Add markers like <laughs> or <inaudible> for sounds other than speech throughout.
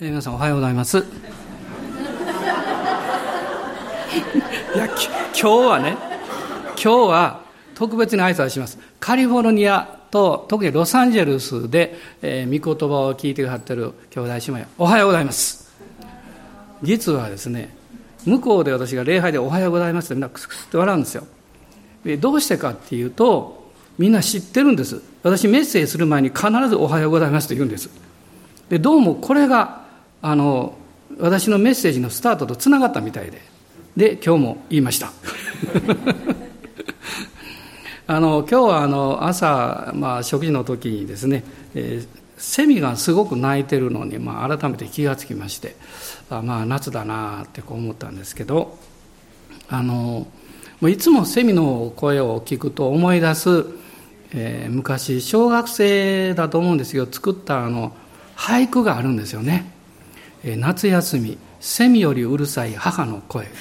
え、皆さんおはようございます。<laughs> いや、今日はね、今日は特別に挨拶します。カリフォルニアと特にロサンゼルスで、えー、御言葉を聞いてくださってる兄弟姉妹、おはようございます。実はですね、向こうで私が礼拝でおはようございますってみんなクスクスって笑うんですよ。どうしてかっていうと、みんな知ってるんです。私メッセージする前に必ずおはようございますと言うんです。で、どうもこれがあの私のメッセージのスタートとつながったみたいでで今日も言いました。<laughs> あの今日はあの朝、まあ、食事の時にですね、えー、セミがすごく鳴いてるのに、まあ、改めて気がつきましてあまあ夏だなってこう思ったんですけどあのいつもセミの声を聞くと思い出す、えー、昔小学生だと思うんですけど作ったあの俳句があるんですよね。夏休みセミよりうるさい母の声。<laughs>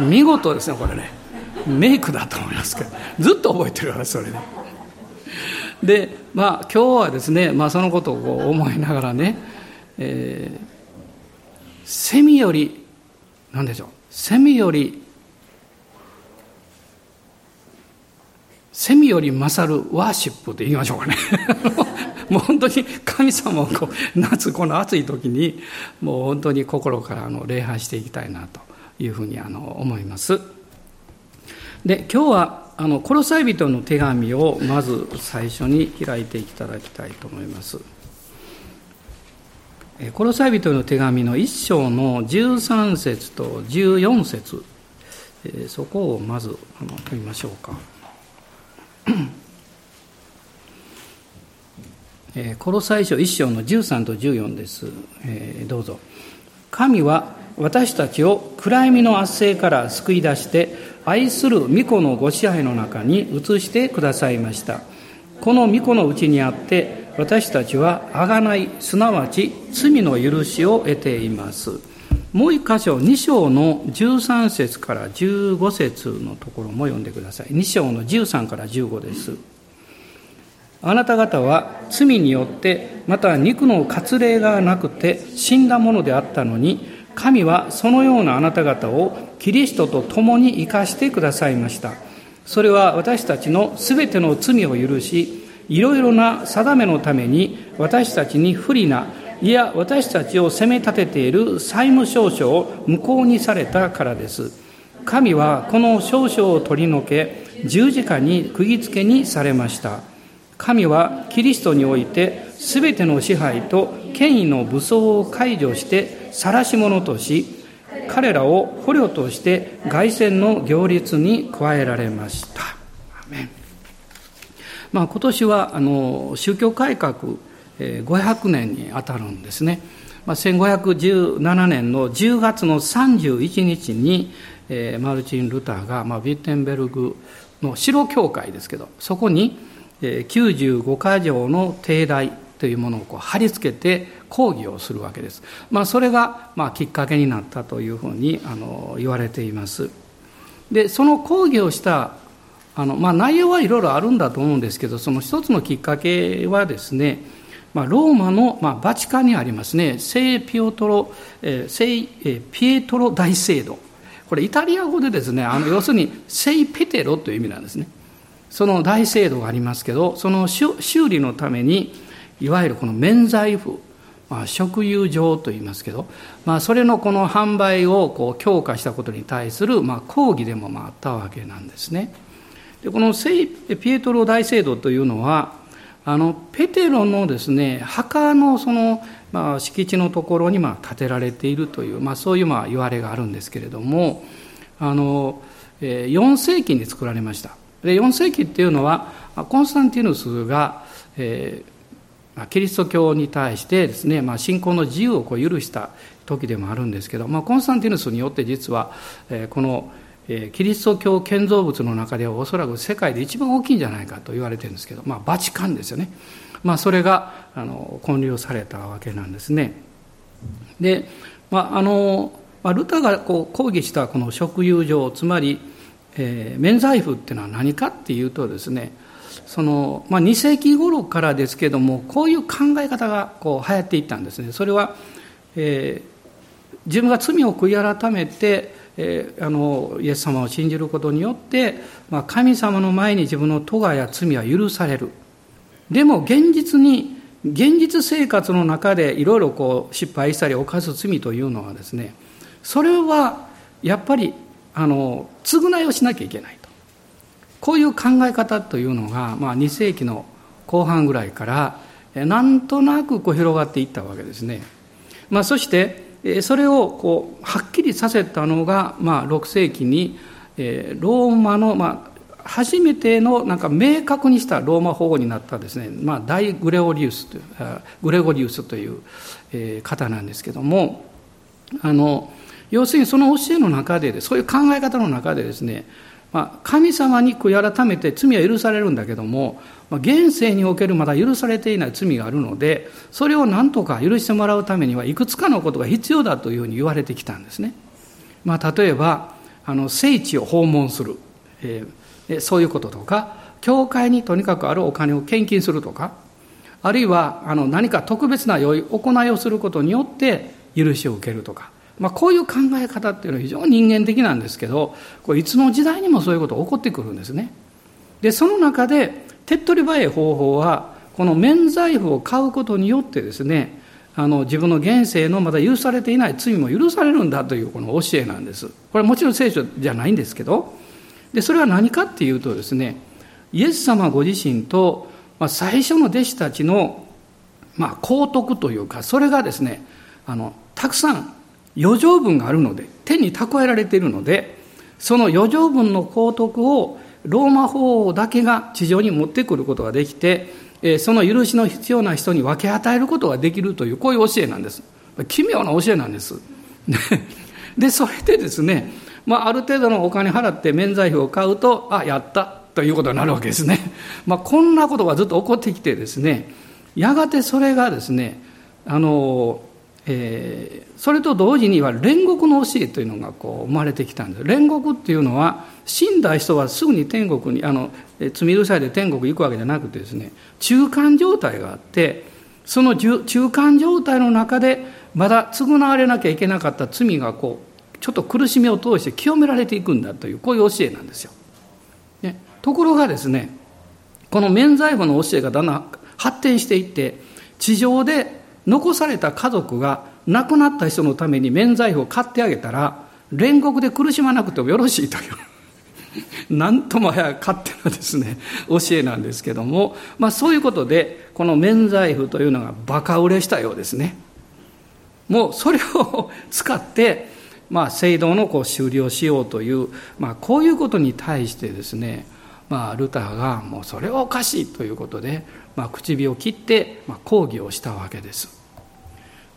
見事ですねこれね。メイクだと思いますけどずっと覚えてるからそれで、ね、でまあ今日はですね、まあ、そのことをこ思いながらね、えー、セミより何でしょう。セミよりセミより勝るワーシップと言いましょうかね。もう本当に神様をこう夏この暑い時にもう本当に心からあの礼拝していきたいなというふうにあの思います。で今日はあのコロサイ人の手紙をまず最初に開いていただきたいと思います。コロサイ人の手紙の1章の13節と14節。そこをまず読みましょうか。えー、コロサイ書1章の13と14です、どうぞ。神は私たちを暗闇の圧政から救い出して愛する御子のご支配の中に移してくださいました。この御子のうちにあって私たちは贖いすなわち罪の許しを得ています。もう一箇所2章の13節から15節のところも読んでください。2章の13から15です。あなた方は罪によってまた肉の割礼がなくて死んだものであったのに神はそのようなあなた方をキリストと共に生かしてくださいました。それは私たちのすべての罪を許しいろいろな定めのために私たちに不利ないや私たちを責め立てている債務証書を無効にされたからです。神はこの証書を取り除け十字架に釘付けにされました。神はキリストにおいて全ての支配と権威の武装を解除して晒し者とし彼らを捕虜として凱旋の行列に加えられました。まあ、今年はあの宗教改革500年にあたるんですね。まあ、1517年の10月の31日に、えー、マルチン・ルターが、まあ、ビッテンベルグの城教会ですけどそこに95か条の定題というものをこう貼り付けて講義をするわけです。まあ、それがまあきっかけになったというふうにあの言われています。でその講義をしたあの、まあ、内容はいろいろあるんだと思うんですけどその一つのきっかけはですね、まあ、ローマの、まあ、バチカンにありますね聖ピオトロ、聖、ピエトロ大聖堂これイタリア語でですねあの要するに聖ペテロという意味なんですね。その大制度がありますけどその修理のためにいわゆるこの免罪符、まあ、食油場と言いますけど、まあ、それのこの販売をこう強化したことに対するまあ抗議でもまああったわけなんですね。でこの聖ピエトロ大聖堂というのはあのペテロのですね墓のその、まあ、敷地のところにまあ建てられているという、まあ、そういうまあ言われがあるんですけれどもあの4世紀に作られました。で4世紀っていうのはコンスタンティヌスが、えー、キリスト教に対してですね、まあ、信仰の自由をこう許した時でもあるんですけど、まあ、コンスタンティヌスによって実は、えー、この、えー、キリスト教建造物の中ではおそらく世界で一番大きいんじゃないかと言われてるんですけど、まあ、バチカンですよね、まあ、それがあの建立されたわけなんですね。で、まああのまあ、ルタがこう抗議したこの食友上つまりえー、免罪符っていうのは何かっていうとですねその、まあ、2世紀頃からですけどもこういう考え方がこう流行っていったんですね。それは、えー、自分が罪を悔い改めて、えー、あのイエス様を信じることによって、まあ、神様の前に自分の咎や罪は許される。でも現実に現実生活の中でいろいろこう失敗したり犯す罪というのはですねそれはやっぱりあの償いをしなきゃいけないと。こういう考え方というのが、まあ、2世紀の後半ぐらいからなんとなくこう広がっていったわけですね、まあ、そしてそれをこうはっきりさせたのが、まあ、6世紀にローマの、まあ、初めてのなんか明確にしたローマ法になったですね、まあ、大グレゴリウスというグレゴリウスという方なんですけどもあの要するにその教えの中でそういう考え方の中でですね、まあ、神様に悔い改めて罪は許されるんだけども、まあ、現世におけるまだ許されていない罪があるのでそれを何とか許してもらうためにはいくつかのことが必要だというふうに言われてきたんですね。まあ、例えばあの聖地を訪問する、えーそういうこととか教会にとにかくあるお金を献金するとかあるいはあの何か特別な行いをすることによって許しを受けるとか、まあ、こういう考え方っていうのは非常に人間的なんですけどこれいつの時代にもそういうことが起こってくるんですね。でその中で手っ取り早い方法はこの免罪符を買うことによってですねあの自分の現世のまだ許されていない罪も許されるんだというこの教えなんです。これはもちろん聖書じゃないんですけどでそれは何かっていうとですねイエス様ご自身と、まあ、最初の弟子たちの、まあ、幸徳というかそれがですねあのたくさん余剰分があるので天に蓄えられているのでその余剰分の幸徳をローマ法王だけが地上に持ってくることができてその許しの必要な人に分け与えることができるというこういう教えなんです。奇妙な教えなんです。<laughs> でそれでですねまあ、ある程度のお金払って免罪符を買うとあやったということになるわけですね、まあ、こんなことがずっと起こってきてですねやがてそれがですねあの、えー、それと同時には煉獄の教えというのがこう生まれてきたんです煉獄っていうのは死んだ人はすぐに天国にあの罪許されて天国に行くわけじゃなくてですね中間状態があってその中間状態の中でまだ償われなきゃいけなかった罪がこうちょっと苦しみを通して清められていくんだというこういう教えなんですよ。ね、ところがですねこの免罪符の教えがだんだん発展していって地上で残された家族が亡くなった人のために免罪符を買ってあげたら煉獄で苦しまなくてもよろしいという。<laughs> なんともや勝手なですね教えなんですけども、まあ、そういうことでこの免罪符というのがバカ売れしたようですね。もうそれを使ってまあ、制度のこう終了しようという、まあ、こういうことに対してですね、まあ、ルターがもうそれはおかしいということで、まあ、口火を切って、まあ、抗議をしたわけです。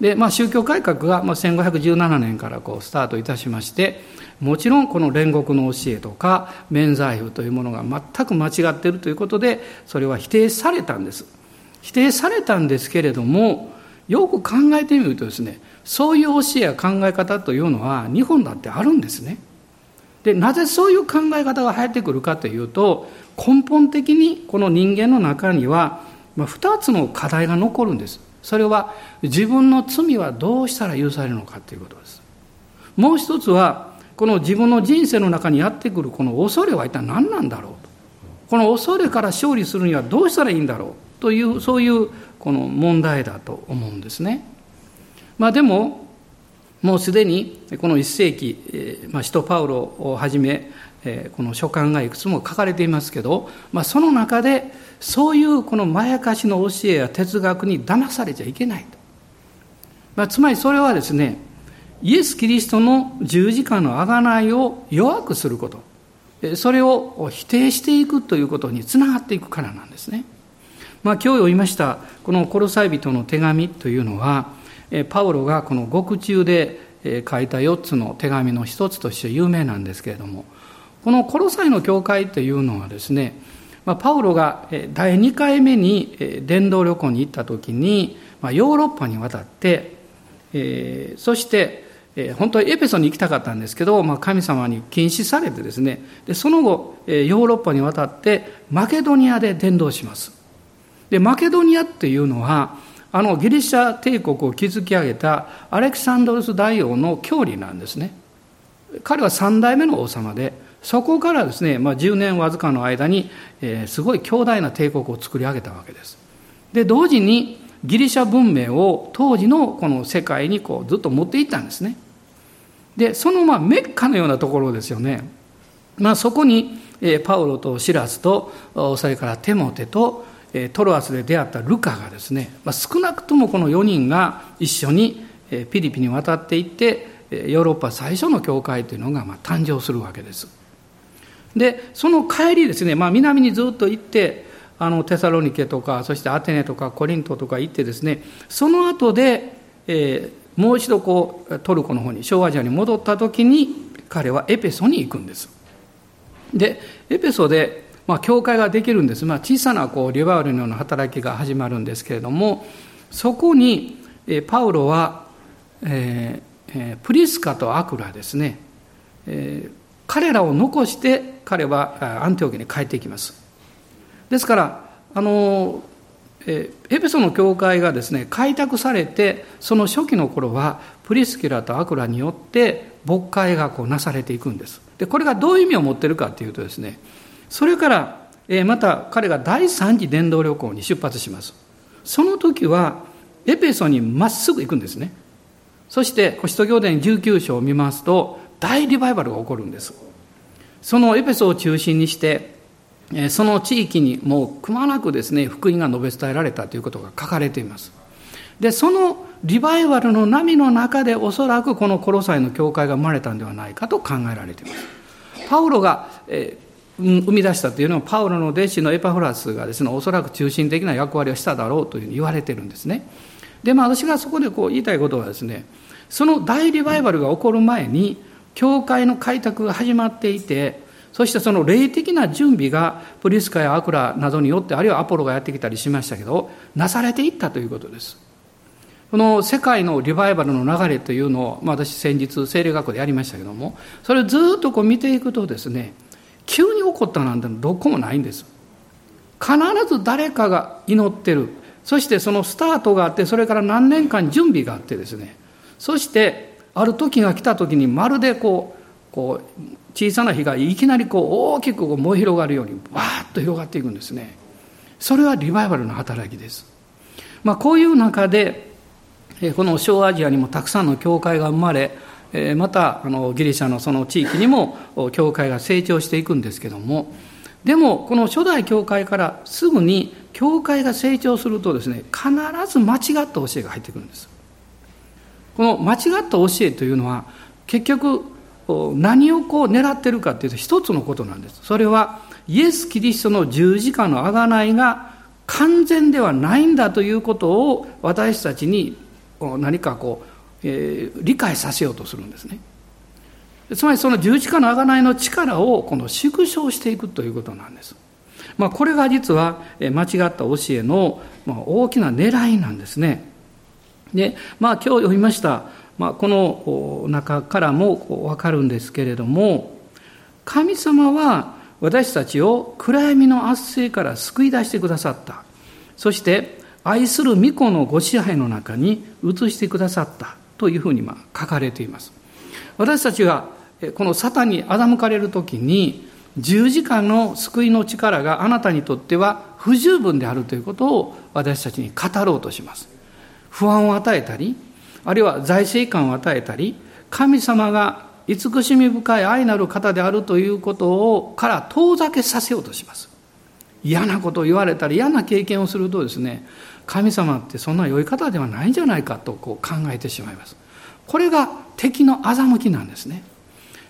で、まあ、宗教改革が、まあ、1517年からこうスタートいたしましてもちろんこの煉獄の教えとか免罪符というものが全く間違っているということでそれは否定されたんです否定されたんですけれどもよく考えてみるとですねそういう教えや考え方というのは日本だってあるんですね。でなぜそういう考え方が入ってくるかというと根本的にこの人間の中には2つの課題が残るんです。それは自分の罪はどうしたら許されるのかということです。もう一つはこの自分の人生の中にやってくるこの恐れは一体何なんだろうと。この恐れから勝利するにはどうしたらいいんだろうというそういうこの問題だと思うんですね。まあ、でももうすでにこの1世紀、まあ、使徒パウロをはじめこの書簡がいくつも書かれていますけど、まあ、その中でそういうこのまやかしの教えや哲学に騙されちゃいけないと、まあ、つまりそれはですねイエス・キリストの十字架の贖いを弱くすることそれを否定していくということにつながっていくからなんですね。まあ、今日読みましたこのコロサイ人の手紙というのはパウロがこの獄中で書いた4つの手紙の一つとして有名なんですけれどもこのコロサイの教会というのはですねパウロが第2回目に伝道旅行に行った時にヨーロッパに渡ってそしてえー、本当はエペソに行きたかったんですけど、まあ、神様に禁止されてですねでその後、えー、ヨーロッパに渡ってマケドニアで伝道します。でマケドニアっていうのはあのギリシャ帝国を築き上げたアレクサンドロス大王の郷里なんですね。彼は三代目の王様でそこからですね、まあ、10年わずかの間に、えー、すごい強大な帝国を作り上げたわけです。で同時にギリシャ文明を当時のこの世界にこうずっと持っていったんですね。でそのまあメッカのようなところですよね、まあ、そこに、えー、パウロとシラスとそれからテモテとトロアスで出会ったルカがですね、まあ、少なくともこの4人が一緒にピリピに渡っていってヨーロッパ最初の教会というのがまあ誕生するわけです。でその帰りですね、まあ、南にずっと行ってあのテサロニケとかそしてアテネとかコリントとか行ってですねその後で、えー、もう一度こうトルコの方に小アジアに戻った時に彼はエペソに行くんです。でエペソでまあ、教会ができるんです、まあ、小さなこうリバウルのような働きが始まるんですけれどもそこにパウロは、えー、プリスカとアクラですね、えー、彼らを残して彼はアンテオキに帰っていきますですからあのエペソの教会がですね開拓されてその初期の頃はプリスキラとアクラによって牧会がこうなされていくんですでこれがどういう意味を持ってるかというとですねそれから、えまた彼が第3次伝道旅行に出発します。その時は、エペソにまっすぐ行くんですね。そして、使徒行伝19章を見ますと、大リバイバルが起こるんです。そのエペソを中心にして、その地域にもうくまなくですね、福音が述べ伝えられたということが書かれています。で、そのリバイバルの波の中でおそらくこのコロサイの教会が生まれたんではないかと考えられています。パウロが、え生み出したというのはパウロの弟子のエパフラスがですねおそらく中心的な役割をしただろうというふうに言われてるんですねでまあ私がそこでこう言いたいことはですねその大リバイバルが起こる前に教会の開拓が始まっていてそしてその霊的な準備がプリスカやアクラなどによってあるいはアポロがやってきたりしましたけどなされていったということです。この世界のリバイバルの流れというのを、まあ、私先日聖霊学校でやりましたけどもそれをずっとこう見ていくとですね急に起こったなんてどこもないんです。必ず誰かが祈ってる。そしてそのスタートがあってそれから何年間準備があってですね。そしてある時が来た時にまるでこうこう小さな火がいきなりこう大きく燃え広がるようにわーっと広がっていくんですね。それはリバイバルの働きです、まあ、こういう中でこの小アジアにもたくさんの教会が生まれまたあのギリシャのその地域にも教会が成長していくんですけどもでもこの初代教会からすぐに教会が成長するとですね必ず間違った教えが入ってくるんです。この間違った教えというのは結局何をこう狙ってるかっていうと一つのことなんです。それはイエス・キリストの十字架の贖いが完全ではないんだということを私たちに何かこうえー、理解させようとするんですね。つまりその十字架の贖いの力をこの縮小していくということなんです、まあ、これが実は間違った教えの大きな狙いなんですね。でまあ今日読みました、まあ、この中からも分かるんですけれども神様は私たちを暗闇の圧政から救い出してくださったそして愛する御子のご支配の中に移してくださったというふうにま書かれています。私たちがこのサタンに欺かれる時に十字架の救いの力があなたにとっては不十分であるということを私たちに語ろうとします。不安を与えたり、あるいは財政感を与えたり、神様が慈しみ深い愛なる方であるということをから遠ざけさせようとします。嫌なことを言われたり嫌な経験をするとですね神様ってそんな良い方ではないんじゃないかとこう考えてしまいます。これが敵の欺きなんですね。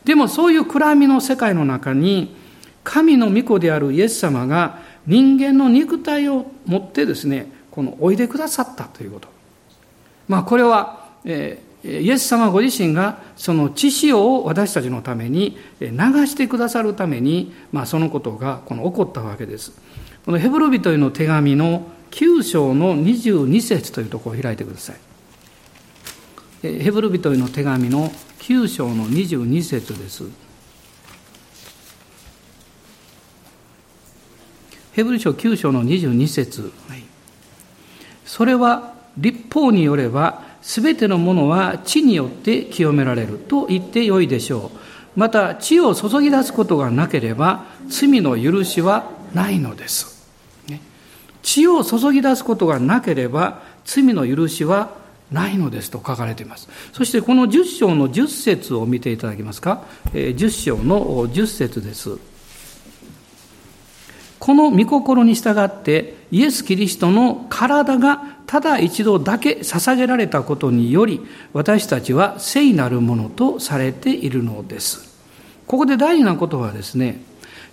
でもそういう暗闇の世界の中に神の御子であるイエス様が人間の肉体を持ってですねこのおいでくださったということ。まあこれは、えー、イエス様ご自身がその血潮を私たちのために流してくださるために、まあ、そのことがこの起こったわけですこのヘブル人への手紙の9章の22節というところを開いてください。ヘブル人への手紙の9章の22節です。ヘブル書9章の22節、はい、それは立法によればすべてのものは地によって清められると言ってよいでしょう。また地を注ぎ出すことがなければ罪の許しはないのです、ね、血を注ぎ出すことがなければ罪の許しはないのです。と書かれています。そしてこの10章の10節を見ていただけますか。10章の10節です。この御心に従ってイエス・キリストの体がただ一度だけ捧げられたことにより私たちは聖なるものとされているのです。ここで大事なことはですね、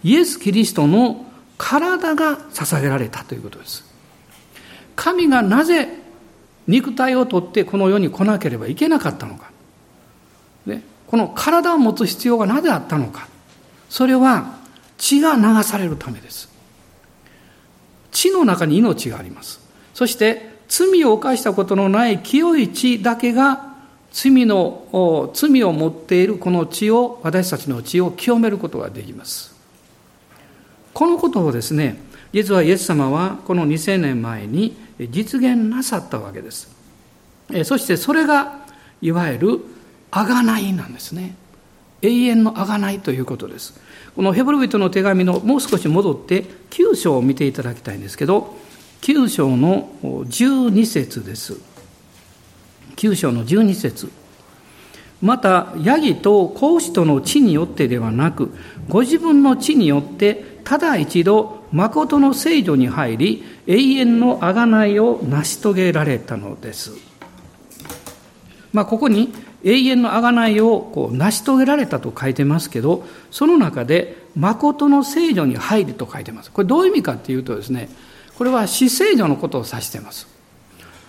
イエス・キリストの体が捧げられたということです。神がなぜ肉体を取ってこの世に来なければいけなかったのか。ね、この体を持つ必要がなぜあったのか。それは血が流されるためです。地の中に命があります。そして罪を犯したことのない清い血だけが罪の、罪を持っているこの血を、私たちの血を清めることができます。このことをですね、実はイエス様はこの2000年前に実現なさったわけです。そしてそれがいわゆる贖いなんですね。永遠の贖いということです。このヘブル人の手紙のもう少し戻って9章を見ていただきたいんですけど9章の12節です9章の12節またヤギと孔子との地によってではなくご自分の地によってただ一度誠の聖女に入り永遠の贖いを成し遂げられたのです。まあ、ここに永遠の贖いをこう成し遂げられたと書いてますけど、その中で、誠の聖女に入ると書いてます。これどういう意味かっていうとですね、これは死聖女のことを指してます。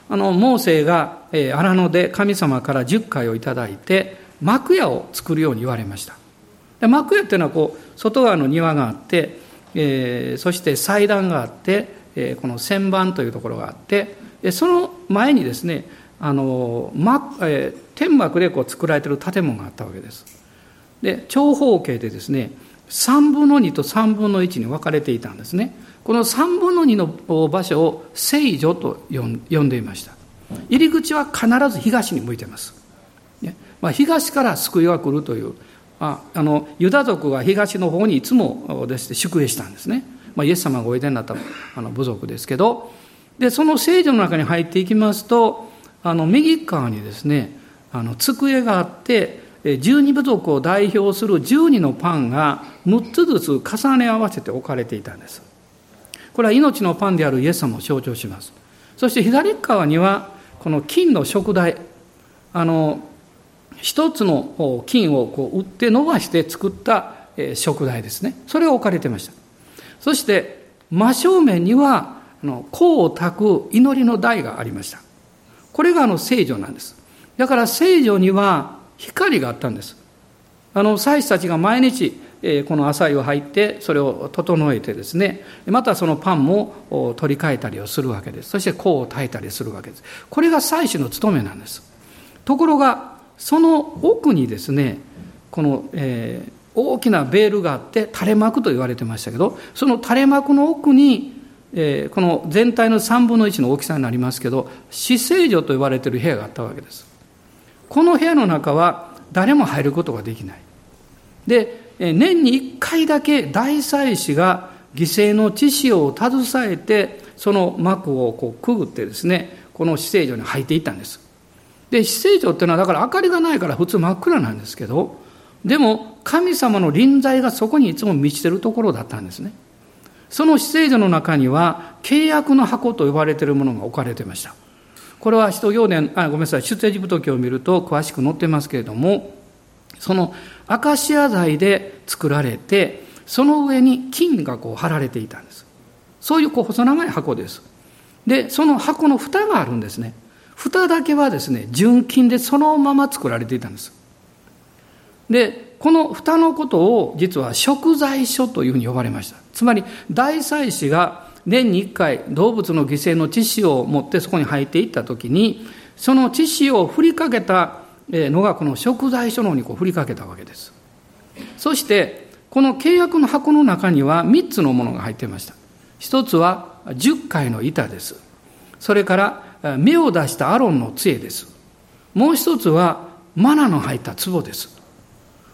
あの、モーセが、荒野で神様から十回をいただいて、幕屋を作るように言われました。で幕屋っていうのはこう、外側の庭があって、えー、そして祭壇があって、えー、この旋盤というところがあって、その前にですね、あの、まえー、天幕でこう作られてる建物があったわけです。で、長方形でですね、3分の2と3分の1に分かれていたんですね。この3分の2の場所を聖女と呼んでいました。入り口は必ず東に向いてます。ねまあ、東から救いが来るという、まあ、あのユダ族が東の方にいつもです、ね、宿営したんですね。まあ、イエス様がおいでになったあの部族ですけど、で、その聖女の中に入っていきますと、あの右側にですねあの机があって十二部族を代表する12のパンが6つずつ重ね合わせて置かれていたんです。これは命のパンであるイエス様を象徴します。そして左側にはこの金の食台あの一つの金をこう打って伸ばして作った食台ですね。それが置かれてました。そして真正面には香を焚く祈りの台がありました。これがあの聖女なんです。だから聖女には光があったんです。あの、祭司たちが毎日、この浅いを入って、それを整えてですね、またそのパンも取り替えたりをするわけです。そして香を焚いたりするわけです。これが祭司の務めなんです。ところが、その奥にですね、この、大きなベールがあって垂れ幕と言われてましたけど、その垂れ幕の奥に、この全体の3分の1の大きさになりますけど死聖所と言われている部屋があったわけですこの部屋の中は誰も入ることができない。で年に1回だけ大祭司が犠牲の知識を携えてその幕をこうくぐってですねこの死聖所に入っていったんです。で死聖所っていうのはだから明かりがないから普通真っ暗なんですけどでも神様の臨在がそこにいつも満ちてるところだったんですね。その死聖所の中には契約の箱と呼ばれているものが置かれてました。これは使徒行伝、あ、ごめんなさい、出エジプト記を見ると詳しく載ってますけれども、そのアカシア材で作られて、その上に金がこう貼られていたんです。そういうこう細長い箱です。で、その箱の蓋があるんですね。蓋だけはですね、純金でそのまま作られていたんです。で、この蓋のことを実は食材所というふうに呼ばれました。つまり大祭司が年に1回動物の犠牲の知識を持ってそこに入っていった時にその知識を振りかけたのがこの食材書の方にこう振りかけたわけです。そして、この契約の箱の中には3つのものが入っていました。一つは10回の板です。それから芽を出したアロンの杖です。もう一つはマナの入った壺です。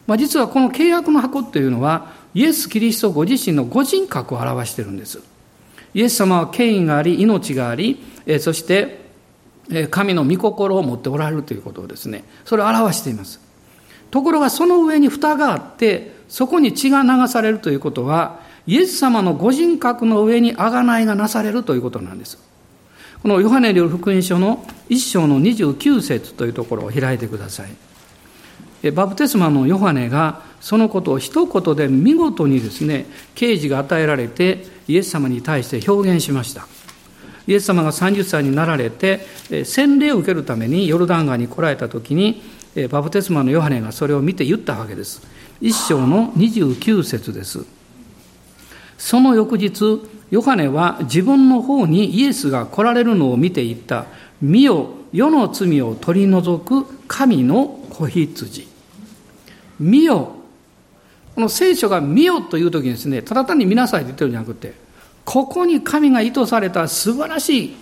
まあ、実はこの契約の箱っていうのはイエス・キリストご自身のご人格を表しているんです。イエス様は権威があり、命があり、そして神の御心を持っておられるということをですね、それを表しています。ところがその上に蓋があって、そこに血が流されるということは、イエス様のご人格の上に贖いがなされるということなんです。このヨハネによる福音書の一章の29節というところを開いてください。バプテスマのヨハネがそのことを一言で見事にですね、啓示が与えられてイエス様に対して表現しました。イエス様が30歳になられて、洗礼を受けるためにヨルダン川に来られた時に、バプテスマのヨハネがそれを見て言ったわけです。一章の29節です。その翌日、ヨハネは自分の方にイエスが来られるのを見て言った。見よ、世の罪を取り除く神の子羊。見よ。この聖書が見よという時にですね、ただ単に見なさいと言ってるんじゃなくて、ここに神が意図された素晴らし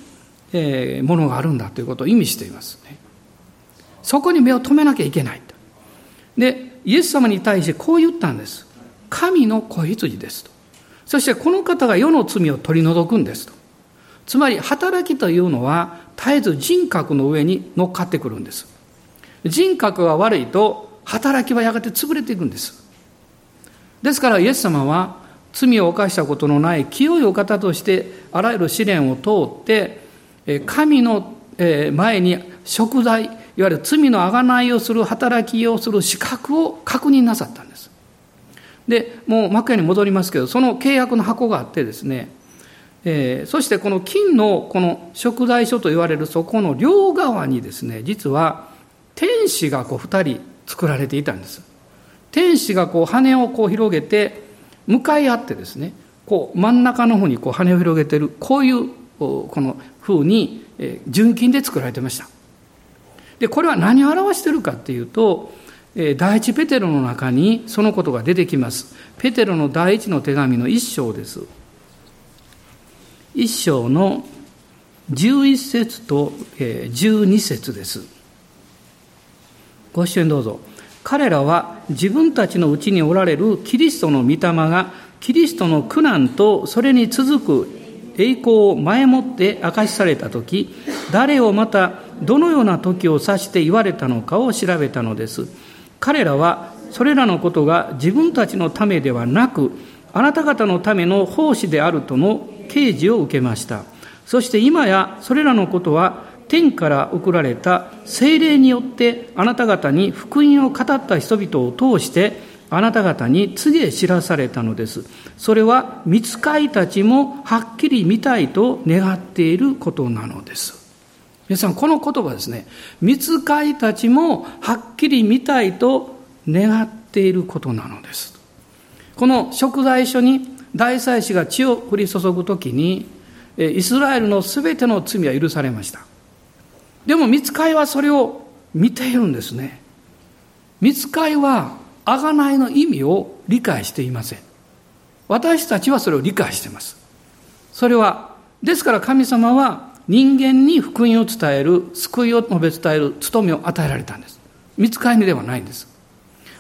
いものがあるんだということを意味していますね。そこに目を留めなきゃいけないと。で、イエス様に対してこう言ったんです。神の子羊ですと。そしてこの方が世の罪を取り除くんですと。つまり働きというのは絶えず人格の上に乗っかってくるんです。人格が悪いと働きはやがて潰れていくんです。ですからイエス様は罪を犯したことのない清いお方としてあらゆる試練を通って神の前に食材いわゆる罪の贖いをする働きをする資格を確認なさったんです。でもう幕屋に戻りますけどその契約の箱があってですね、えー、そしてこの金のこの食材所と言われるそこの両側にですね実は天使がこう2人作られていたんです天使がこう羽をこう広げて向かい合ってですねこう真ん中の方にこう羽を広げてるこういうこの風に純金で作られてましたでこれは何を表しているかっていうと第一ペテロの中にそのことが出てきます。ペテロの第一の手紙の一章です。一章の11節と12節です。ご視聴どうぞ。彼らは自分たちのうちにおられるキリストの御霊がキリストの苦難とそれに続く栄光を前もって明かしされた時誰をまたどのような時を指して言われたのかを調べたのです。彼らはそれらのことが自分たちのためではなく、あなた方のための奉仕であるとの啓示を受けました。そして今やそれらのことは天から送られた精霊によってあなた方に福音を語った人々を通してあなた方に告げ知らされたのです。それは見つかいたちもはっきり見たいと願っていることなのです。皆さん、この言葉ですね。見つかいたちもはっきり見たいと願っていることなのです。この食材書に大祭司が血を降り注ぐときに、イスラエルのすべての罪は許されました。でも見つかいはそれを見ているんですね。見つかいは贖いの意味を理解していません。私たちはそれを理解しています。それは、ですから神様は人間に福音を伝える、救いを述べ伝える務めを与えられたんです。見つかりではないんです。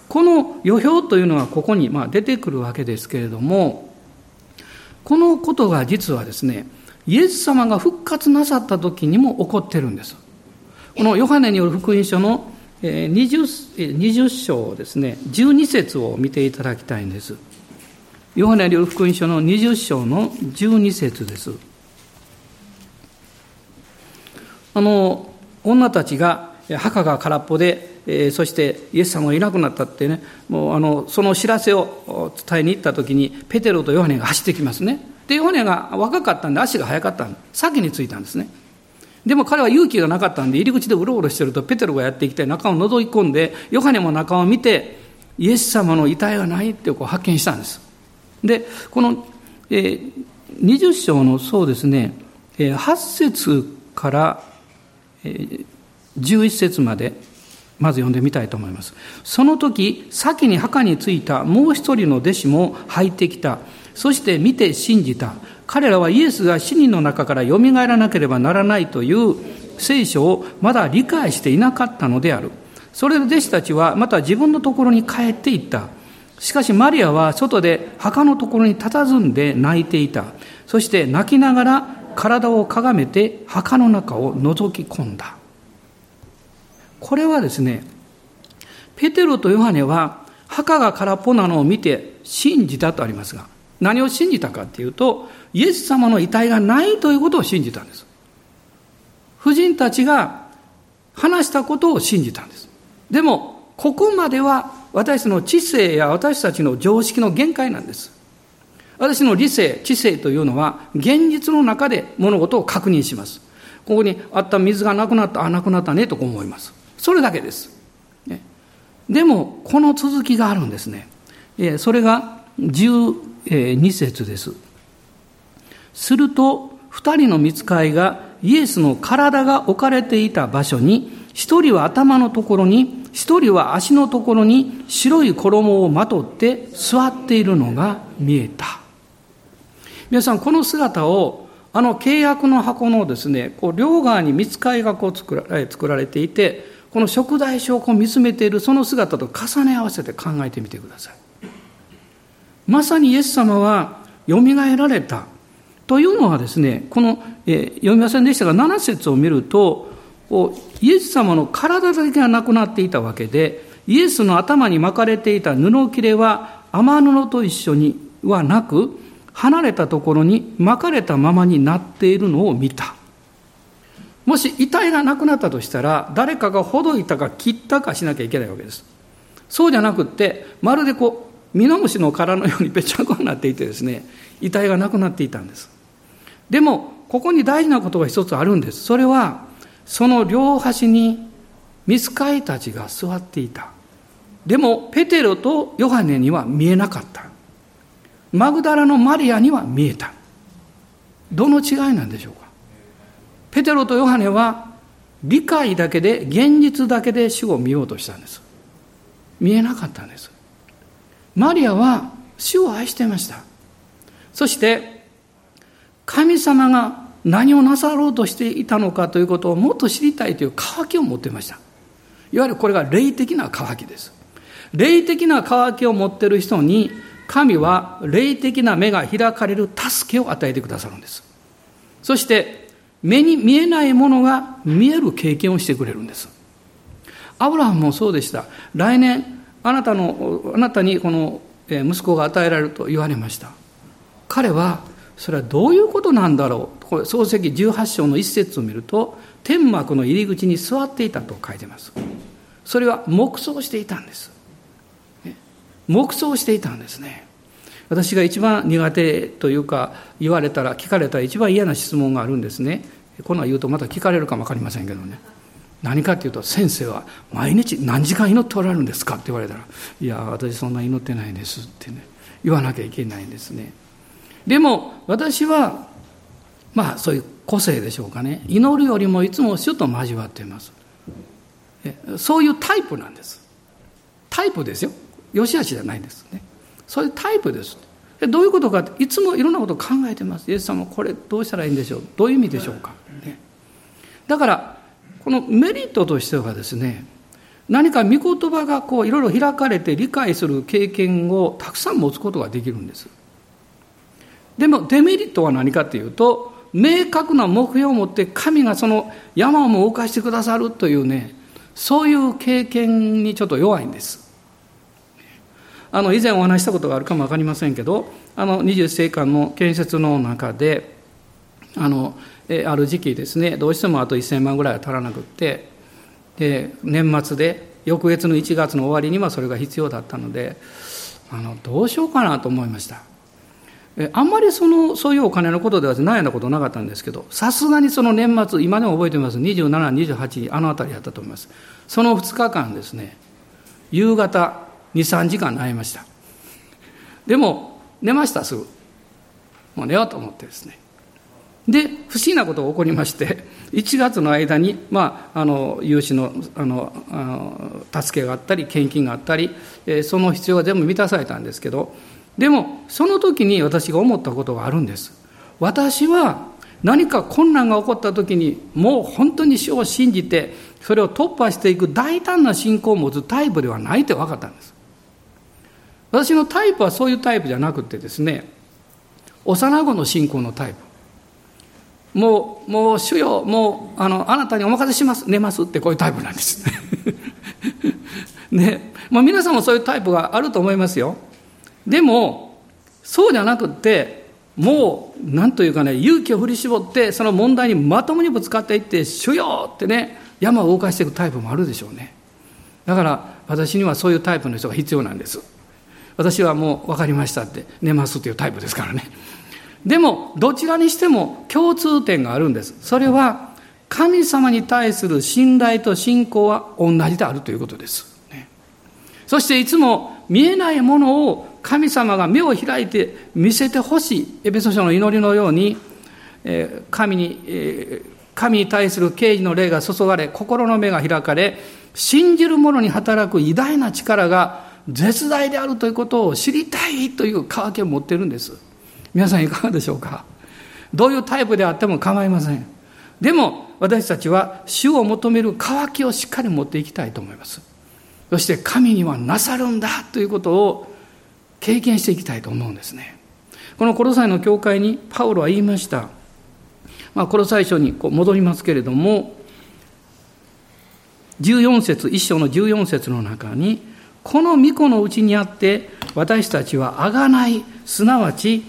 この予表というのがここにま出てくるわけですけれども、このことが実はですね、イエス様が復活なさった時にも起こってるんです。このヨハネによる福音書の 20, 20章ですね、12節を見ていただきたいんです。ヨハネによる福音書の20章の12節です。あの女たちが墓が空っぽで、えー、そしてイエス様がいなくなったってねもうあのその知らせを伝えに行った時にペテロとヨハネが走ってきますねでヨハネが若かったんで足が速かったんで先に着いたんですねでも彼は勇気がなかったんで入り口でうろうろしてるとペテロがやってきて中を覗き込んでヨハネも中を見てイエス様の遺体がないってこう発見したんですでこの、えー、20章のそうですね、えー、8節からえ11節までまず読んでみたいと思います。その時、先に墓に着いたもう一人の弟子も入ってきた。そして見て信じた。彼らはイエスが死人の中から蘇らなければならないという聖書をまだ理解していなかったのである。それで弟子たちはまた自分のところに帰っていった。しかしマリアは外で墓のところに佇んで泣いていた。そして泣きながら体をかがめて墓の中を覗き込んだ。これはですね、ペテロとヨハネは墓が空っぽなのを見て信じたとありますが、何を信じたかっていうと、イエス様の遺体がないということを信じたんです。夫人たちが話したことを信じたんです。でも、ここまでは私の知性や私たちの常識の限界なんです。私の理性、知性というのは、現実の中で物事を確認します。ここにあった水がなくなった、あ、なくなったね、と思います。それだけです。でも、この続きがあるんですね。それが12節です。すると、二人の見つかいがイエスの体が置かれていた場所に、一人は頭のところに、一人は足のところに白い衣をまとって座っているのが見えた。皆さん、この姿を、あの契約の箱のですね、こう両側に見つかいがこう作ら作られていて、この食材書をこう見つめているその姿と重ね合わせて考えてみてください。まさにイエス様は蘇られたというのはですね、この、え読みませんでしたが、7節を見ると、イエス様の体だけがなくなっていたわけで、イエスの頭に巻かれていた布切れは雨布と一緒にはなく、離れたところに巻かれたままになっているのを見た。もし遺体がなくなったとしたら、誰かがほどいたか切ったかしなきゃいけないわけです。そうじゃなくって、まるでこう、ミノムシの殻のようにぺちゃんこになっていてですね、遺体がなくなっていたんです。でも、ここに大事なことが一つあるんです。それは、その両端に見つかいたちが座っていた。でも、ペテロとヨハネには見えなかった。マグダラのマリアには見えた。どの違いなんでしょうかペテロとヨハネは理解だけで、現実だけで主を見ようとしたんです。見えなかったんです。マリアは主を愛していました。そして、神様が何をなさろうとしていたのかということをもっと知りたいという渇きを持っていました。いわゆるこれが霊的な渇きです。霊的な渇きを持っている人に神は霊的な目が開かれる助けを与えてくださるんです。そして、目に見えないものが見える経験をしてくれるんです。アブラハムもそうでした。来年、あなたの、あなたにこの息子が与えられると言われました。彼は、それはどういうことなんだろう。これ、漱石18章の一節を見ると、天幕の入り口に座っていたと書いてます。それは黙想していたんです。黙想していたんですね。私が一番苦手というか言われたら聞かれたら一番嫌な質問があるんですね。こんなん言うとまた聞かれるかも分かりませんけどね。何かっていうと先生は毎日何時間祈っておられるんですかって言われたらいや私そんな祈ってないですってね言わなきゃいけないんですね。でも私はまあそういう個性でしょうかね祈るよりもいつも主と交わっていますそういうタイプなんですタイプですよよしあしじゃないんですね。そういうタイプです。どういうことかっていつもいろんなことを考えてます。イエス様これどうしたらいいんでしょうどういう意味でしょうか、ね、だからこのメリットとしてはですね何か御言葉がこういろいろ開かれて理解する経験をたくさん持つことができるんです。でもデメリットは何かっていうと明確な目標を持って神がその山を動かしてくださるというねそういう経験にちょっと弱いんです。あの以前お話したことがあるかも分かりませんけどあの二十世紀間の建設の中であのある時期ですねどうしてもあと1000万ぐらいは足らなくってで年末で翌月の1月の終わりにはそれが必要だったのであのどうしようかなと思いました。あんまりそのそういうお金のことでは悩んだことなかったんですけどさすがにその年末今でも覚えてます。2728あの辺りやったと思います。その2日間ですね夕方23時間悩みました。でも寝ましたすぐ。もう寝ようと思ってですね。で、不思議なことが起こりまして、<laughs> 1月の間に、まあ、あの、融資の、あの、あの助けがあったり、献金があったり、えー、その必要が全部満たされたんですけど、でも、その時に私が思ったことがあるんです。私は、何か困難が起こった時に、もう本当に主を信じて、それを突破していく大胆な信仰を持つタイプではないって分かったんです。私のタイプはそういうタイプじゃなくてですね、幼子の信仰のタイプ。もう、もう、主よ、もう、あの、あなたにお任せします、寝ますってこういうタイプなんです <laughs> ね。まあ皆さんもそういうタイプがあると思いますよ。でも、そうじゃなくて、もう、なんというかね、勇気を振り絞って、その問題にまともにぶつかっていって、主よってね、山を動かしていくタイプもあるでしょうね。だから、私にはそういうタイプの人が必要なんです。私はもう分かりましたって、寝ますっていうタイプですからね。でも、どちらにしても共通点があるんです。それは、神様に対する信頼と信仰は同じであるということです。そしていつも見えないものを神様が目を開いて見せてほしい。エペソ書の祈りのように、神に、神に対する敬意の霊が注がれ、心の目が開かれ、信じる者に働く偉大な力が絶大であるということを知りたいという渇きを持っているんです。皆さんいかがでしょうか？どういうタイプであっても構いません。でも私たちは主を求める渇きをしっかり持っていきたいと思います。そして神にはなさるんだということを経験していきたいと思うんですね。このコロサイの教会にパウロは言いました。まあ、コロサイ書にこう戻りますけれども、14節、一章の14節の中に、この御子のうちにあって私たちはあがない、すなわち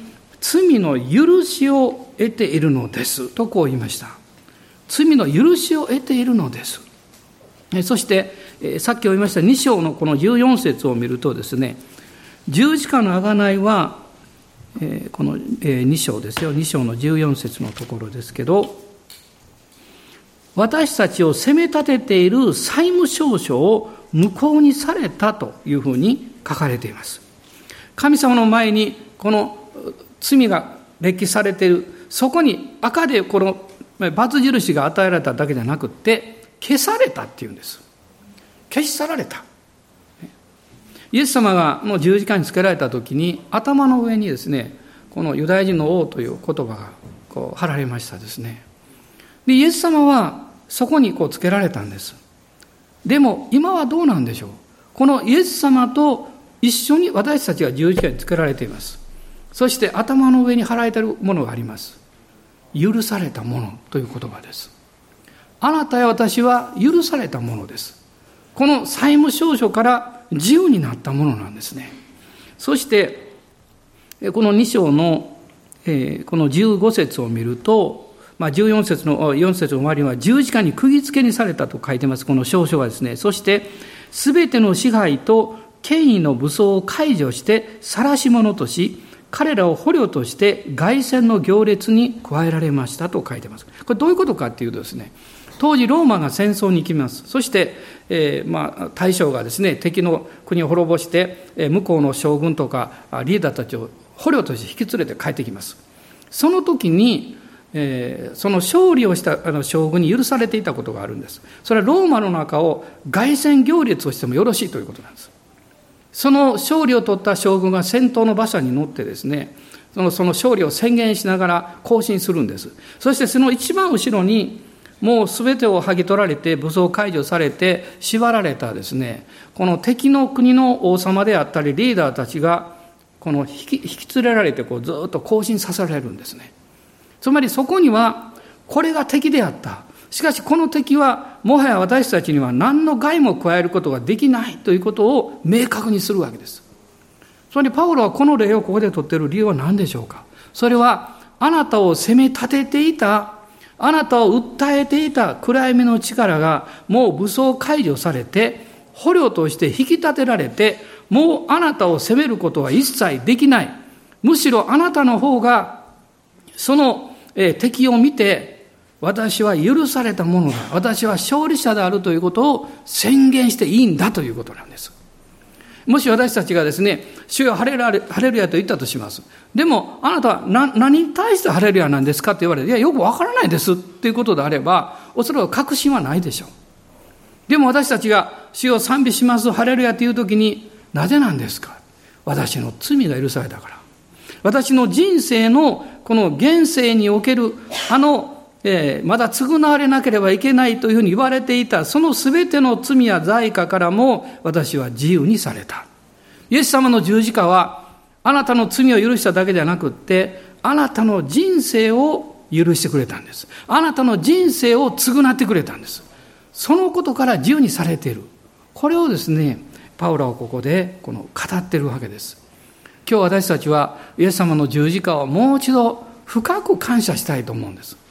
罪の許しを得ているのです。とこう言いました。罪の許しを得ているのです。そしてさっき読みました2章のこの14節を見るとですね十字架の贖いはこの2章ですよ。2章の14節のところですけど私たちを責め立てている債務証書を無効にされたというふうに書かれています。神様の前にこの罪が歴記されている、そこに赤でこの罰印が与えられただけじゃなくて、消されたっていうんです。消し去られた。イエス様がもう十字架につけられた時に、頭の上にですね、このユダヤ人の王という言葉がこう貼られましたですね。で、イエス様はそこにこうつけられたんです。でも今はどうなんでしょうこのイエス様と一緒に私たちが十字架につけられています。そして頭の上に貼られているものがあります。許されたものという言葉です。あなたや私は許されたものです。この債務証書から自由になったものなんですね。そして、この2章の、この15節を見ると、まあ、14節の4節の終わりは十字架に釘付けにされたと書いてます、この証書はですね。そして、すべての支配と権威の武装を解除して晒し者とし、彼らを捕虜として凱旋の行列に加えられましたと書いてます。これどういうことかっていうとですね、当時ローマが戦争に行きます。そして、えー、まあ、大将がですね、敵の国を滅ぼして、えー、向こうの将軍とかリーダーたちを捕虜として引き連れて帰ってきます。その時に、えー、その勝利をしたあの将軍に許されていたことがあるんです。それはローマの中を凱旋行列をしてもよろしいということなんです。その勝利を取った将軍が戦闘の馬車に乗ってですね、そのその勝利を宣言しながら行進するんです。そしてその一番後ろに、もう全てを剥ぎ取られて、武装解除されて、縛られたですね、この敵の国の王様であったり、リーダーたちが、この引き引き連れられてずっと行進させられるんですね。つまりそこには、これが敵であった。しかしこの敵はもはや私たちには何の害も加えることができないということを明確にするわけです。つまりパウロはこの例をここで取っている理由は何でしょうか？それはあなたを責め立てていた、あなたを訴えていた暗闇の力がもう武装解除されて、捕虜として引き立てられて、もうあなたを責めることは一切できない。むしろあなたの方がその敵を見て私は許されたものだ。私は勝利者であるということを宣言していいんだということなんです。もし私たちがですね、主よハレルヤと言ったとします。でも、あなたは何に対してハレルヤなんですかって言われて、いや、よくわからないですっていうことであれば、おそらく確信はないでしょう。でも私たちが主を賛美します、ハレルヤという時に、なぜなんですか？私の罪が許されたから。私の人生のこの現世におけるあのえー、まだ償われなければいけないというふうに言われていた、そのすべての罪や罪過からも私は自由にされた。イエス様の十字架は、あなたの罪を許しただけじゃなくって、あなたの人生を許してくれたんです。あなたの人生を償ってくれたんです。そのことから自由にされている。これをですね、パウラはここでこの語ってるわけです。今日私たちはイエス様の十字架をもう一度深く感謝したいと思うんです。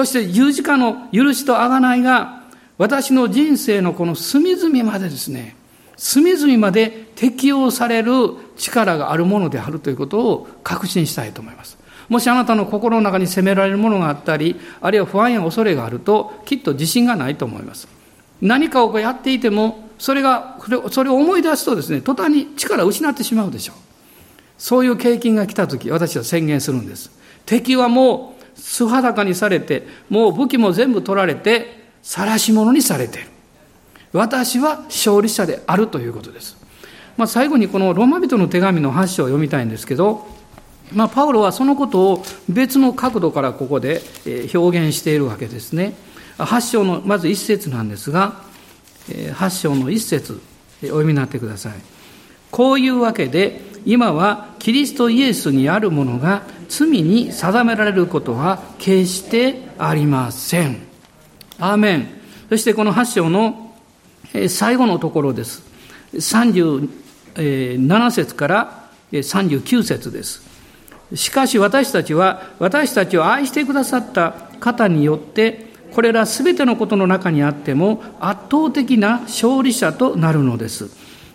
そして十字架の許しと贖いが私の人生のこの隅々までですね、隅々まで適用される力があるものであるということを確信したいと思います。もしあなたの心の中に責められるものがあったり、あるいは不安や恐れがあると、きっと自信がないと思います。何かをやっていても、それが、それを思い出すとですね、途端に力を失ってしまうでしょう。そういう経験が来たとき、私は宣言するんです。敵はもう素裸にされて、もう武器も全部取られて、晒し者にされている。私は勝利者であるということです。まあ、最後にこのローマ人の手紙の8章を読みたいんですけど、まあ、パウロはそのことを別の角度からここで表現しているわけですね。8章のまず1節なんですが、8章の1節お読みになってください。こういうわけで、今はキリストイエスにあるものが罪に定められることは決してありません。アーメン。そしてこの8章の最後のところです。37節から39節です。しかし私たちは私たちを愛してくださった方によってこれらすべてのことの中にあっても圧倒的な勝利者となるのです。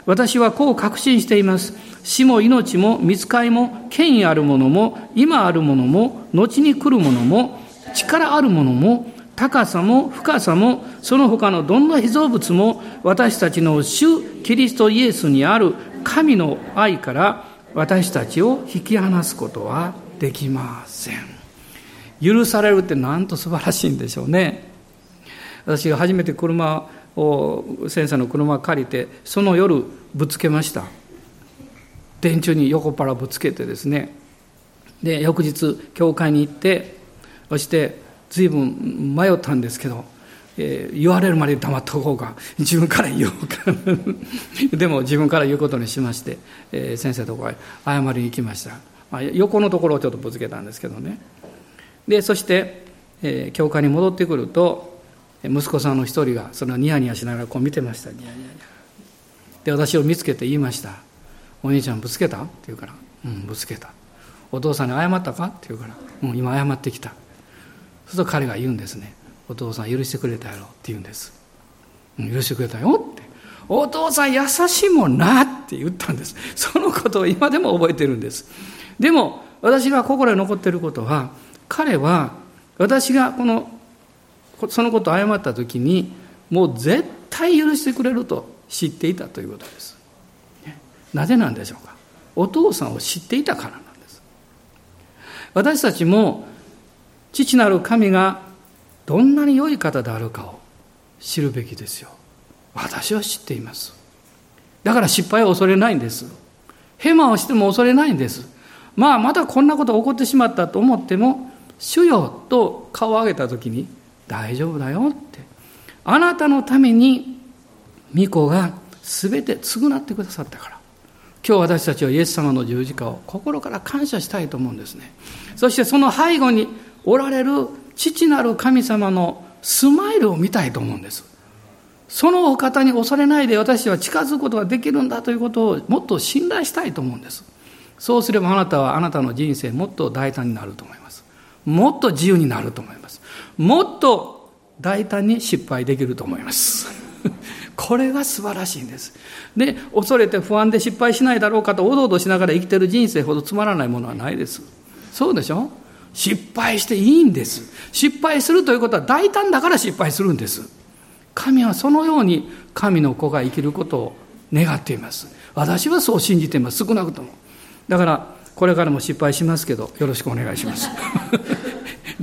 私はこう確信しています。死も命も見つかりも権威あるものも今あるものも後に来るものも力あるものも高さも深さもその他のどんな被造物も私たちの主キリストイエスにある神の愛から私たちを引き離すことはできません許されるってなんと素晴らしいんでしょうね私が初めて車を先生の車借りてその夜ぶつけました。電柱に横からぶつけてですね。で翌日教会に行ってそして随分迷ったんですけど、えー、言われるまで黙った方が自分から言おうか。<laughs> でも自分から言うことにしまして、えー、先生ところへ謝りに行きました、まあ、横のところをちょっとぶつけたんですけどね。でそして、えー、教会に戻ってくると息子さんの一人がそのニヤニヤしながらこう見てましたニヤニヤで私を見つけて言いましたお兄ちゃんぶつけた？って言うから、うん、ぶつけた。お父さんに謝ったか？って言うから、うん、今謝ってきた。そうすると彼が言うんですね。お父さん許してくれたやろって言うんです。うん、許してくれたよって。お父さん優しいもんなって言ったんです。そのことを今でも覚えてるんです。でも、私が心に残っていることは、彼は私がこの、そのことを謝った時に、もう絶対許してくれると知っていたということです。なぜなんでしょうか？お父さんを知っていたからなんです。私たちも父なる神がどんなに良い方であるかを知るべきですよ。私は知っています。だから失敗は恐れないんです。ヘマをしても恐れないんです。まあまだこんなことが起こってしまったと思っても主よと顔を上げた時に大丈夫だよってあなたのために御子が全て償ってくださったから今日私たちはイエス様の十字架を心から感謝したいと思うんですね。そしてその背後におられる父なる神様のスマイルを見たいと思うんです。そのお方に恐れないで私は近づくことができるんだということをもっと信頼したいと思うんです。そうすればあなたはあなたの人生もっと大胆になると思います。もっと自由になると思います。もっと大胆に失敗できると思います。<laughs> これが素晴らしいんです。で、恐れて不安で失敗しないだろうかとおどおどしながら生きてる人生ほどつまらないものはないです。そうでしょ？失敗していいんです。失敗するということは大胆だから失敗するんです。神はそのように神の子が生きることを願っています私はそう信じています少なくともだからこれからも失敗しますけどよろしくお願いします <laughs>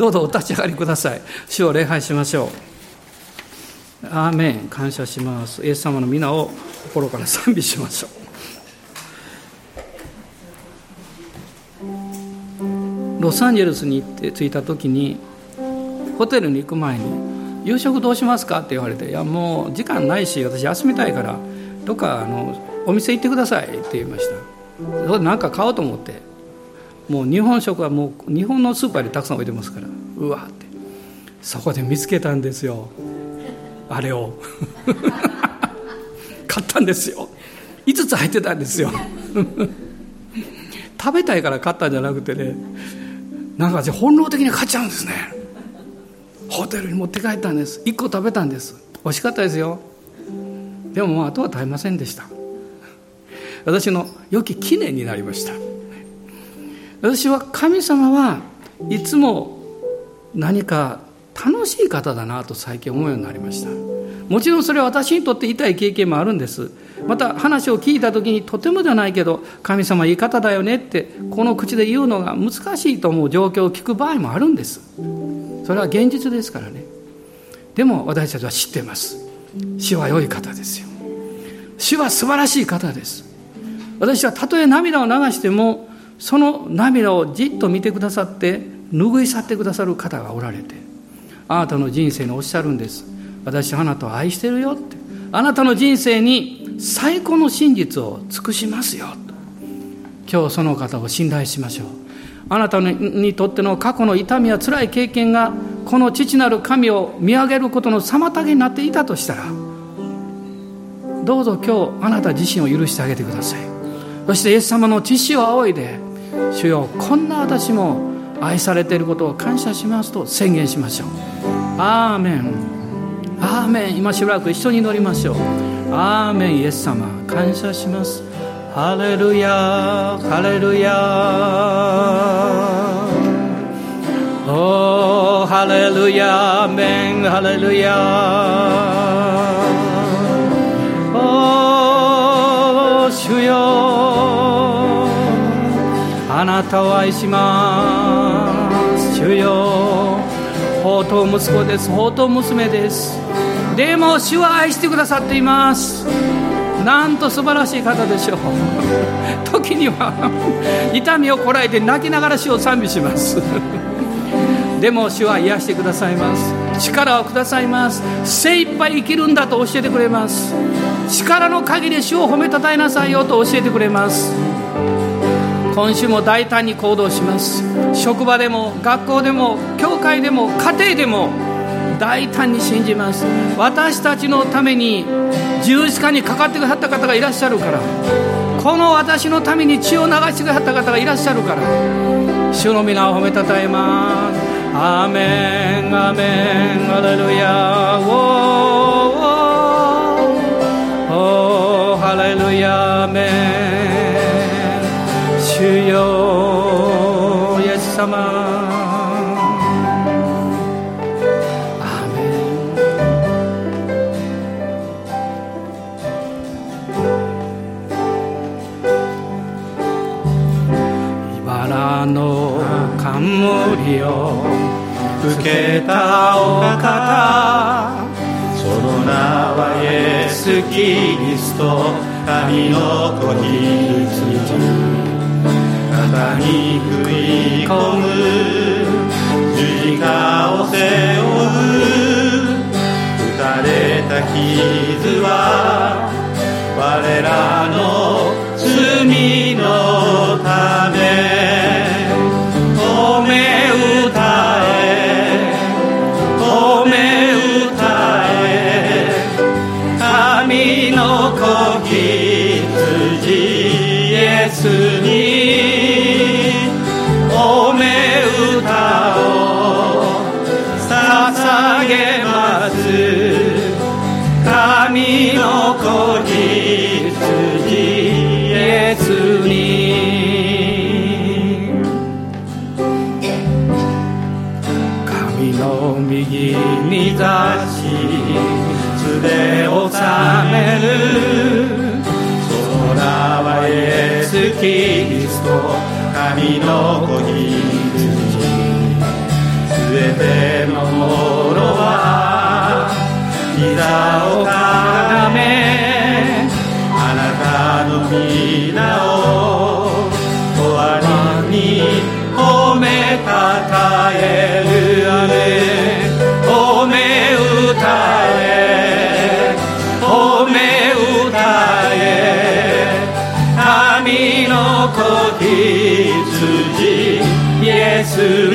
どうぞお立ち上がりください。主を礼拝しましょう。アーメン。感謝します。イエス様の皆を心から賛美しましょう。ロサンゼルスに行って着いた時にホテルに行く前に「夕食どうしますか?」って言われて「いやもう時間ないし私休みたいからどっかあのお店行ってください」って言いました。それなんか買おうと思ってもう日本食はもう日本のスーパーでたくさん置いてますから。うわって。そこで見つけたんですよ。あれを。<laughs> 買ったんですよ。5つ入ってたんですよ。<laughs> 食べたいから買ったんじゃなくてね。なんか本能的に買っちゃうんですね。ホテルに持って帰ったんです。1個食べたんです。美味しかったですよ。でももうあとは食べませんでした。私の良き記念になりました。私は神様はいつも何か楽しい方だなと最近思うようになりました。もちろんそれは私にとって痛い経験もあるんです。また話を聞いた時にとてもじゃないけど神様いい方だよねってこの口で言うのが難しいと思う状況を聞く場合もあるんです。それは現実ですからね。でも私たちは知ってます。主は良い方ですよ。主は素晴らしい方です。私はたとえ涙を流してもその涙をじっと見てくださって拭い去ってくださる方がおられてあなたの人生におっしゃるんです。私あなたを愛してるよって。あなたの人生に最高の真実を尽くしますよ今日その方を信頼しましょう。あなたにとっての過去の痛みや辛い経験がこの父なる神を見上げることの妨げになっていたとしたらどうぞ今日あなた自身を許してあげてください。そしてイエス様の知識を仰いで主よこんな私も愛されていることを感謝しますと宣言しましょう。アーメン。アーメン。今しばらく一緒に祈りましょう。アーメンイエス様。感謝します。ハレルヤハレルヤおー。ハレルヤー。メンハレルヤおー主よ。あなたを愛します。主よ。宝刀息子です。宝刀娘ですでも主は愛してくださっています。なんと素晴らしい方でしょう。<laughs> 時には痛みをこらえて泣きながら主を賛美します。<laughs> でも主は癒してくださいます。力をくださいます。精一杯生きるんだと教えてくれます。力の限り主を褒めたたえなさいよと教えてくれます。今週も大胆に行動します。職場でも学校でも教会でも家庭でも大胆に信じます。私たちのために十字架にかかってくださった方がいらっしゃるからこの私のために血を流してくださった方がいらっしゃるから主の皆を褒めたたえます。アーメンアーメンアレルヤ様。の冠を受けたお方その名はイエス・キリスト神の子羊肩に食い込む十字架を背負う打たれた傷は我らの罪のため神の子羊。イエスに神の右に座し杖を収める空はイエス・キリスト神の子羊。すべてのをかめ。あなたの皆を終わりに褒めたたえるあれ褒め歌え。褒め歌え。神の子羊。イエス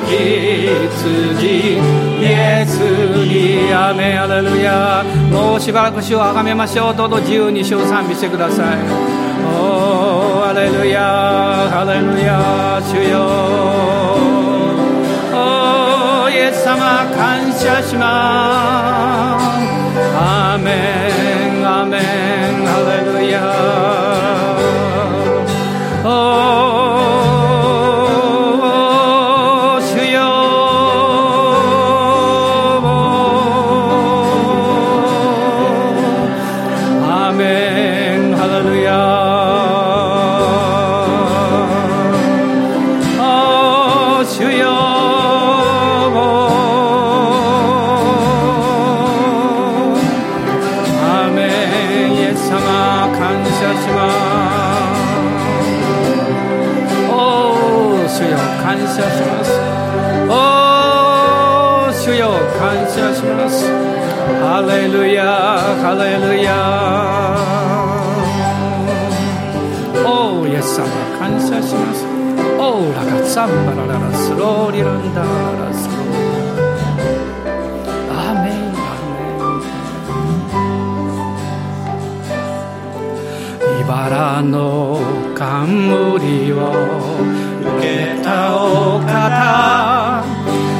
羊イエスにアメアレルヤもうしばらく主をあがめましょうどうぞ自由に主を賛美してくださいおーアレルヤアレルヤ主よおーイエス様感謝しますアメンアメンアレルヤおーーラガツァンバラララスローリランダラスローアーメンアメン茨の冠を受けたお方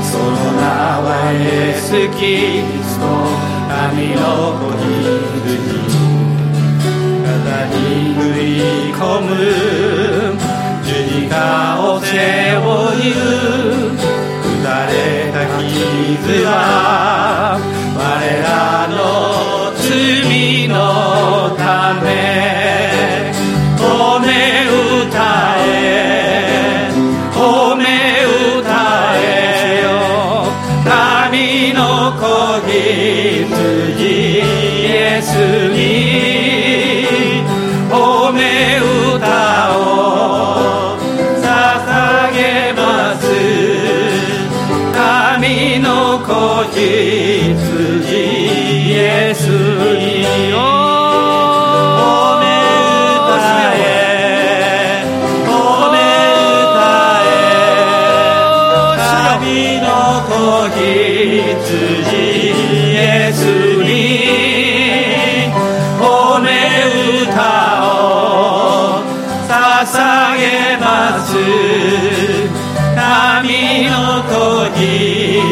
その名はイエス・キリスト神の子羊肩に振り込む十字架を胸を言う打たれた傷は我ら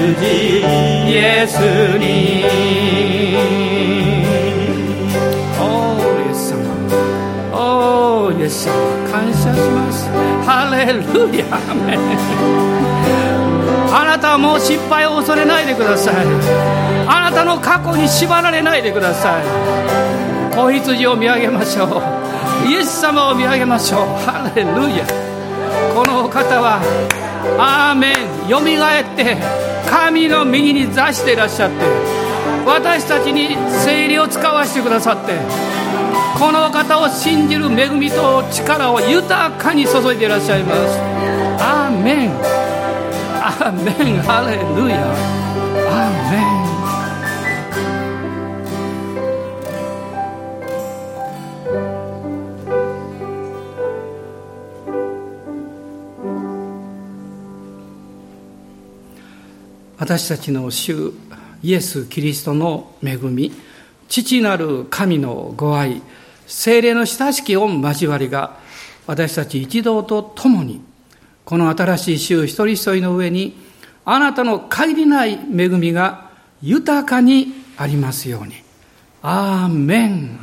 イエスに。イエス様。おおイエス様感謝します。ハレルヤ。あなたはもう失敗を恐れないでください。あなたの過去に縛られないでください。子羊を見上げましょう。イエス様を見上げましょう。ハレルヤ。このお方はアーメン。よみがえって神の右に座していらっしゃって私たちに聖霊を使わせてくださってこの方を信じる恵みと力を豊かに注いでいらっしゃいます。アーメン。アーメン。ハレルヤ。アーメン。私たちの主イエス・キリストの恵み父なる神のご愛精霊の親しき御交わりが私たち一同と共にこの新しい週一人一人の上にあなたの限りない恵みが豊かにありますように。アーメン